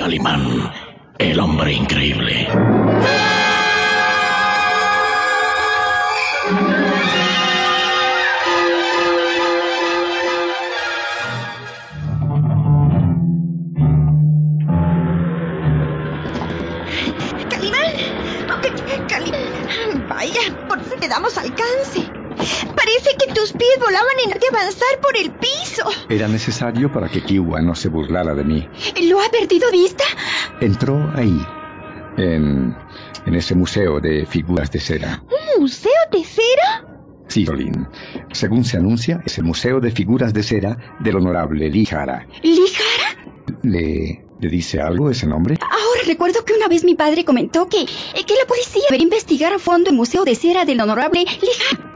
Calimán, el hombre increíble. ¡Calimán! Calimán. Vaya, por fin le damos alcance. Tus pies volaban en de avanzar por el piso. Era necesario para que Kiwa no se burlara de mí. ¿Lo ha perdido vista? Entró ahí, en, en ese museo de figuras de cera. ¿Un museo de cera? Sí, Solín. Según se anuncia, es el Museo de Figuras de Cera del Honorable Lijara. ¿Lijara? ¿Le, ¿Le dice algo ese nombre? Ahora recuerdo que una vez mi padre comentó que, eh, que la policía debería investigar a fondo el Museo de Cera del Honorable Lijara.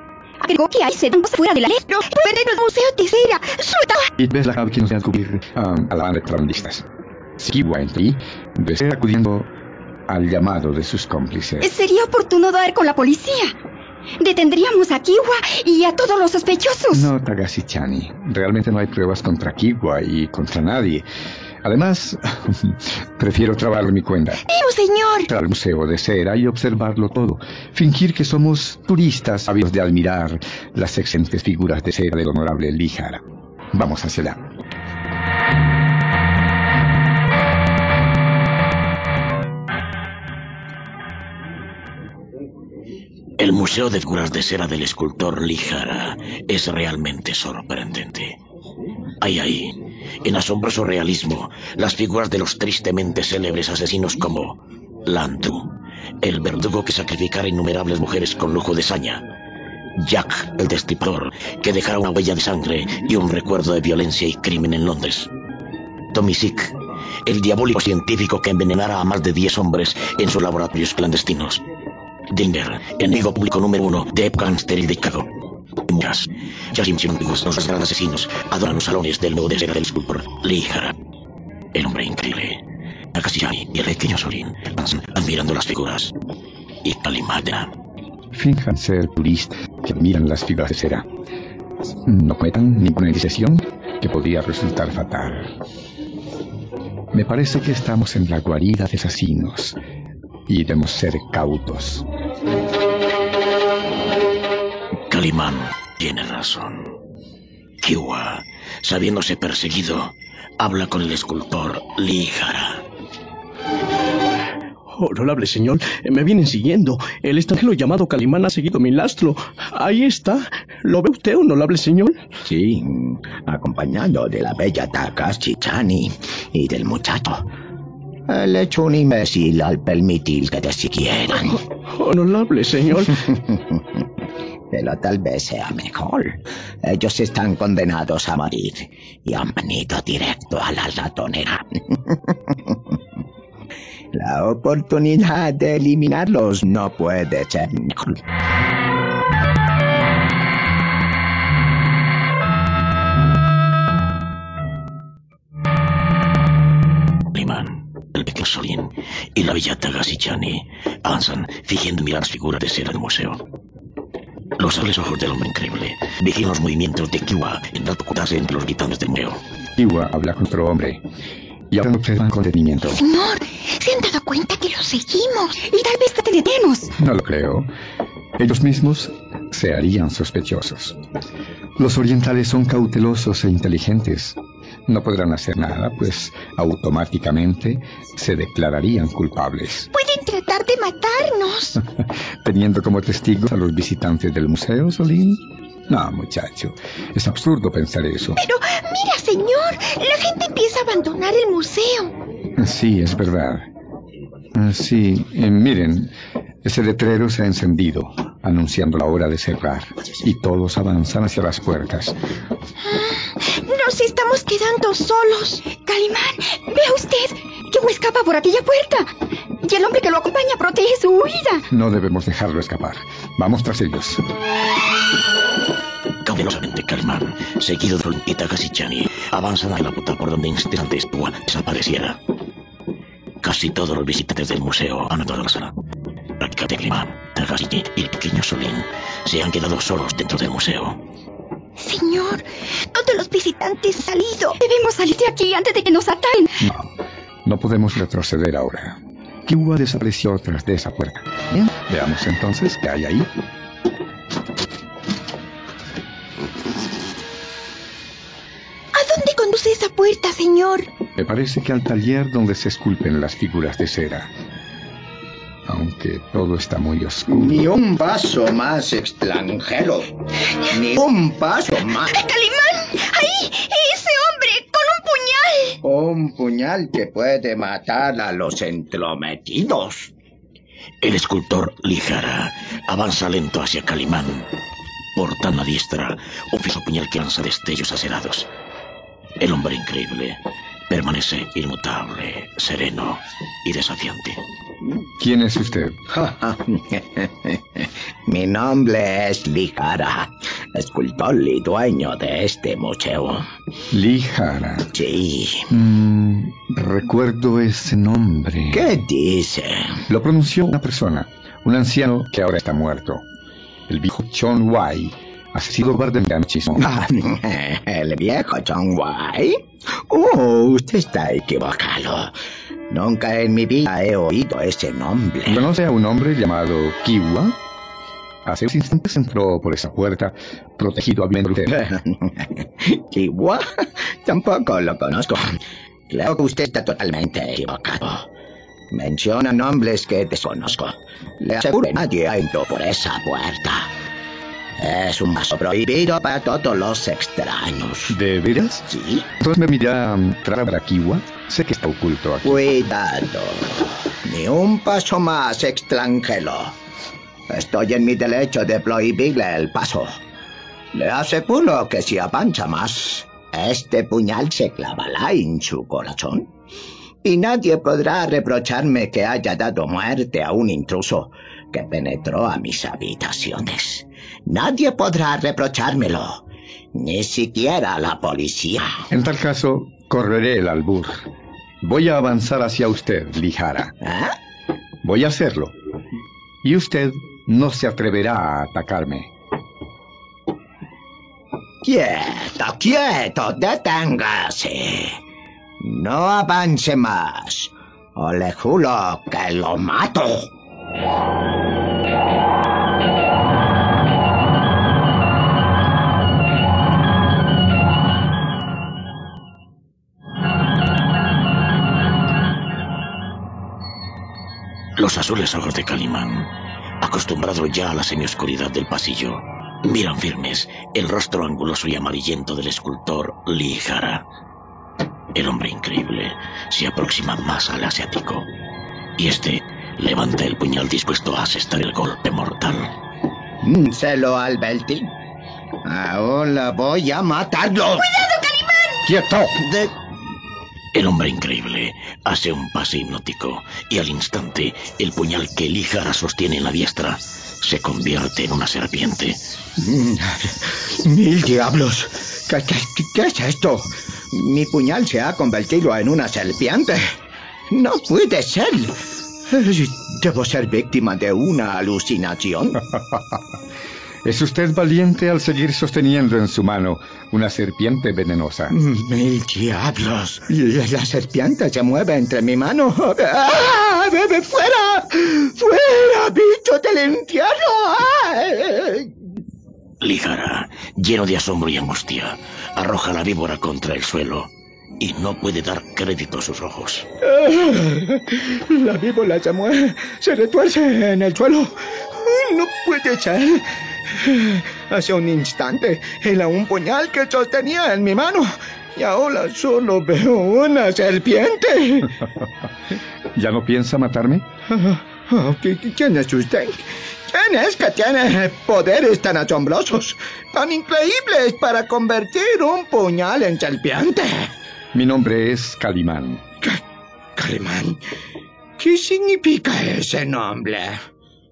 Agregó que hay cosas fuera de la ley. No, pero en el museo de cera. ¡Suelta! Y ves la que nos a descubrir um, a la banda de trabandistas. Si Kiwa entra ahí, debe ser acudiendo al llamado de sus cómplices. Sería oportuno dar con la policía. Detendríamos a Kiwa y a todos los sospechosos. No, Tagashi-chani. Realmente no hay pruebas contra Kiwa y contra nadie. Además, prefiero trabajar mi cuenta. ¡Pero, señor! Entrar al museo de cera y observarlo todo. Fingir que somos turistas sabios de admirar las excelentes figuras de cera del honorable Lijara. Vamos hacia allá. El Museo de Figuras de Cera del escultor Lijara es realmente sorprendente. Hay ahí, en asombroso realismo, las figuras de los tristemente célebres asesinos como Lantu, el verdugo que sacrificara innumerables mujeres con lujo de saña, Jack, el destripador, que dejara una huella de sangre y un recuerdo de violencia y crimen en Londres, Tommy Sick, el diabólico científico que envenenara a más de 10 hombres en sus laboratorios clandestinos, Dinger, enemigo público número uno de Gangster y de. Muchas. Ya científicos, los grandes asesinos, adoran los salones del nuevo de cera del escultor Lijara. El hombre increíble. Takashiyai y el pequeño Sorin pasan admirando las figuras. Y Kalimadra. Finjan ser turistas que admiran las figuras de cera. No cometan ninguna indecisión que podría resultar fatal. Me parece que estamos en la guarida de asesinos y debemos ser cautos. Calimán tiene razón. Kiwa, sabiéndose perseguido, habla con el escultor Lijara. Honorable señor, me vienen siguiendo. El extranjero llamado Calimán ha seguido mi lastro. Ahí está. ¿Lo ve usted, honorable señor? Sí, acompañado de la bella Takashi Chani y del muchacho. El hecho un imbécil al permitir que te siguieran. Honorable señor. Pero tal vez sea mejor. Ellos están condenados a morir y han venido directo a la ratonera. La oportunidad de eliminarlos no puede ser mejor. El pequeño Solín y la bella Tagashi-chani avanzan fingiendo mirar las figuras de cera del museo. Los azules ojos del hombre increíble vigilan los movimientos de Kiwa en tanto ocultarse entre los habitantes del museo. Kiwa habla con otro hombre y ahora observan con detenimiento. Señor, ¿se han dado cuenta que los seguimos? Y tal vez te detenemos. No lo creo. Ellos mismos se harían sospechosos. Los orientales son cautelosos e inteligentes. No podrán hacer nada, pues automáticamente se declararían culpables. Pueden tratar de matarnos. Teniendo como testigos a los visitantes del museo, Solín. No, muchacho, es absurdo pensar eso. Pero, mira, señor, la gente empieza a abandonar el museo. Sí, es verdad. Ah, Sí, eh, miren, ese letrero se ha encendido, anunciando la hora de cerrar, y todos avanzan hacia las puertas. Nos estamos quedando solos. Calimán, vea usted. Kiwa escapa por aquella puerta. Y el hombre que lo acompaña protege su huida. No debemos dejarlo escapar. Vamos tras ellos. Cautelosamente, Calimán, seguido de Tagashi-chani, avanzan a la puerta por donde instantes desapareciera. Casi todos los visitantes del museo han entrado a la sala. Calimán, Tagashi y el pequeño Solín se han quedado solos dentro del museo. Señor, todos los visitantes han salido. Debemos salir de aquí antes de que nos ataquen. No, No podemos retroceder ahora. Kiwa desapareció tras de esa puerta. Bien, veamos entonces qué hay ahí. ¿A dónde conduce esa puerta, señor? Me parece que al taller donde se esculpen las figuras de cera. Aunque todo está muy oscuro. Ni un paso más extranjero. Ni un paso más. ¡Calimán! ¡Ahí! ¡Ese hombre! ¡Con un puñal! Un puñal que puede matar a los entrometidos. El escultor Lijara avanza lento hacia Calimán, portando a diestra un fijo puñal que lanza destellos acerados. El hombre increíble permanece inmutable, sereno y desafiante. ¿Quién es usted? Mi nombre es Lijara, escultor y dueño de este museo. Lijara. Sí. Mm, recuerdo ese nombre. ¿Qué dice? Lo pronunció una persona, un anciano que ahora está muerto. El viejo Chon Wai, asesino de muchísimo. Ah, ¿El viejo John White? Oh, usted está equivocado. Nunca en mi vida he oído ese nombre. ¿Conoce a un hombre llamado Kiwa? Hace unos instantes entró por esa puerta, protegido a. ¿Kiwa? Tampoco lo conozco. Creo que usted está totalmente equivocado. Menciona nombres que desconozco. Le aseguro que nadie ha entrado por esa puerta. Es un paso prohibido para todos los extraños. ¿De veras? Sí. Entonces me mirá a entrar a Kiwa. Sé que está oculto aquí. Cuidado. Ni un paso más, extranjero. Estoy en mi derecho de prohibirle el paso. Le aseguro que si avanza más, este puñal se clavará en su corazón. Y nadie podrá reprocharme que haya dado muerte a un intruso que penetró a mis habitaciones. Nadie podrá reprochármelo, ni siquiera la policía. En tal caso, correré el albur. Voy a avanzar hacia usted, Lijara. ¿Eh? Voy a hacerlo. Y usted no se atreverá a atacarme. Quieto, quieto, deténgase. No avance más, o le juro que lo mato. Los azules ojos de Calimán, acostumbrado ya a la semioscuridad del pasillo, miran firmes el rostro anguloso y amarillento del escultor Lijara. El hombre increíble se aproxima más al asiático, y este levanta el puñal dispuesto a asestar el golpe mortal. Mm, Se lo advertí. Ahora voy a matarlo. ¡Cuidado, Calimán! ¡Quieto! De- El hombre increíble hace un pase hipnótico y al instante el puñal que Lijara sostiene en la diestra se convierte en una serpiente. Mm, Mil diablos. ¿Qué, qué, qué es esto? Mi puñal se ha convertido en una serpiente. No puede ser. Debo ser víctima de una alucinación. Es usted valiente al seguir sosteniendo en su mano una serpiente venenosa. Mil diablos. La serpiente se mueve entre mi mano. ¡Ah! ¡Bebe fuera! ¡Fuera, bicho del infierno! ¡Ay! Lleno de asombro y angustia, arroja la víbora contra el suelo y no puede dar crédito a sus ojos. La víbora se mueve, se retuerce en el suelo. No puede ser. Hace un instante era un puñal que sostenía en mi mano y ahora solo veo una serpiente. ¿Ya no piensa matarme? Oh, ¿qui- qui- ¿Quién es usted? ¿Quién es que tiene poderes tan asombrosos, tan increíbles para convertir un puñal en serpiente? Mi nombre es Calimán. Calimán, ¿qué significa ese nombre?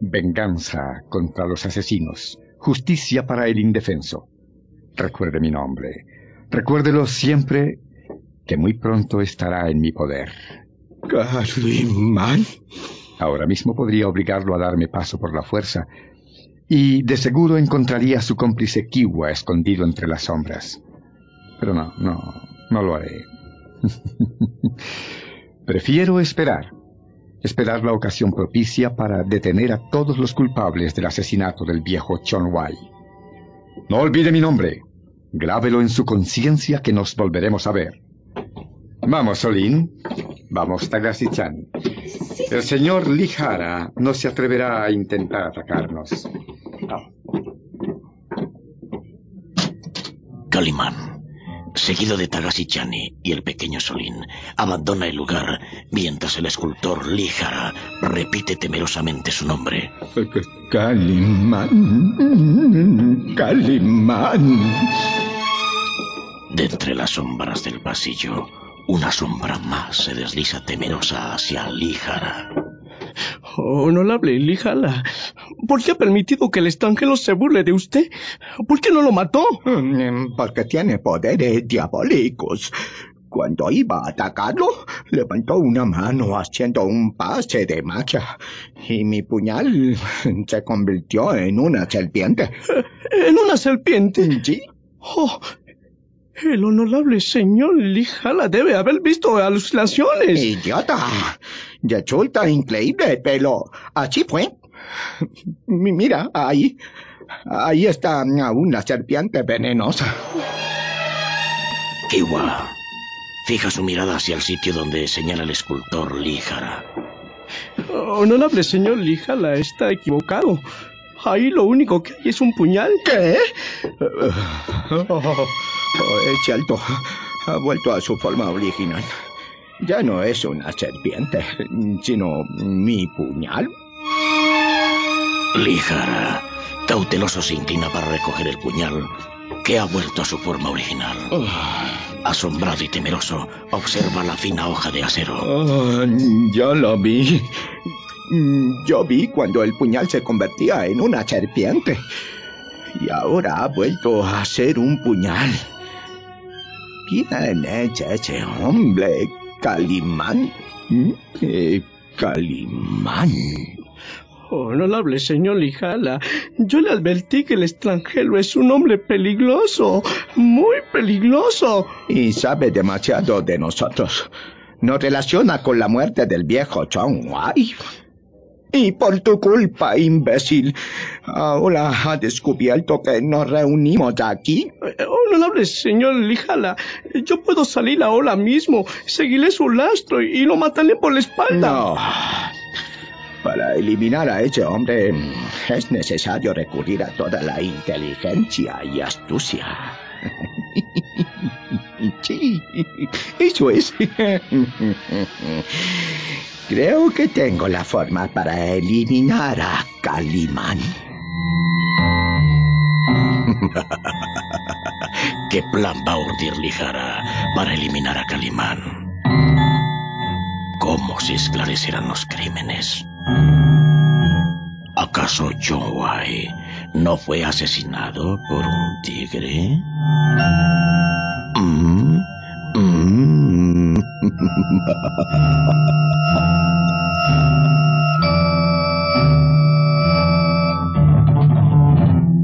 Venganza contra los asesinos. Justicia para el indefenso. Recuerde mi nombre. Recuérdelo siempre que muy pronto estará en mi poder. Calimán. Ahora mismo podría obligarlo a darme paso por la fuerza. Y de seguro encontraría a su cómplice Kiwa escondido entre las sombras. Pero no, no, no lo haré. Prefiero esperar. Esperar la ocasión propicia para detener a todos los culpables del asesinato del viejo Chon Wai. No olvide mi nombre. Grábelo en su conciencia que nos volveremos a ver. Vamos, Solín. Vamos, Tagashi-chan. El señor Lijara no se atreverá a intentar atacarnos. Calimán, seguido de Tagashi-chani y el pequeño Solín, abandona el lugar mientras el escultor Lijara repite temerosamente su nombre. Calimán. Calimán. De entre las sombras del pasillo, una sombra más se desliza temerosa hacia Lijara. Honorable Lijala, ¿por qué ha permitido que el extranjero se burle de usted? ¿Por qué no lo mató? Mm, Porque tiene poderes diabólicos. Cuando iba a atacarlo, levantó una mano haciendo un pase de magia y mi puñal se convirtió en una serpiente. ¿En una serpiente? ¿Sí? Oh, el honorable señor Lijala debe haber visto alucinaciones. ¡Idiota! Resulta increíble, pero así fue. Mi- Mira, ahí. Ahí está una serpiente venenosa. Kiwa fija su mirada hacia el sitio donde señala el escultor Lijara. Honorable señor Lijala está equivocado. Ahí lo único que hay es un puñal. ¿Qué? Oh, oh, es cierto. Ha vuelto a su forma original. Ya no es una serpiente, sino mi puñal. Lijara, cauteloso se inclina para recoger el puñal, que ha vuelto a su forma original. Asombrado y temeroso, observa la fina hoja de acero. Ah, yo lo vi. Yo vi cuando el puñal se convertía en una serpiente. Y ahora ha vuelto a ser un puñal. ¿Quién es ese hombre? ¿Calimán? ¿Mm? Eh, ¿Calimán? Honorable señor Lijala, yo le advertí que el extranjero es un hombre peligroso, muy peligroso. Y sabe demasiado de nosotros. Nos relaciona con la muerte del viejo Chong Wai. Y por tu culpa, imbécil, ahora ha descubierto que nos reunimos aquí. Eh, Honorable señor Lijala, yo puedo salir ahora mismo, seguiré su rastro y lo mataré por la espalda. No. Para eliminar a ese hombre es necesario recurrir a toda la inteligencia y astucia. Sí, eso es. Creo que tengo la forma para eliminar a Calimán. ¿Qué plan va a urdir Lijara para eliminar a Calimán? ¿Cómo se esclarecerán los crímenes? ¿Acaso John no fue asesinado por un tigre? 嗯嗯。